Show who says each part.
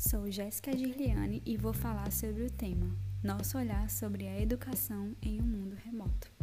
Speaker 1: Sou Jéssica Girliane e vou falar sobre o tema Nosso olhar sobre a educação em um mundo remoto.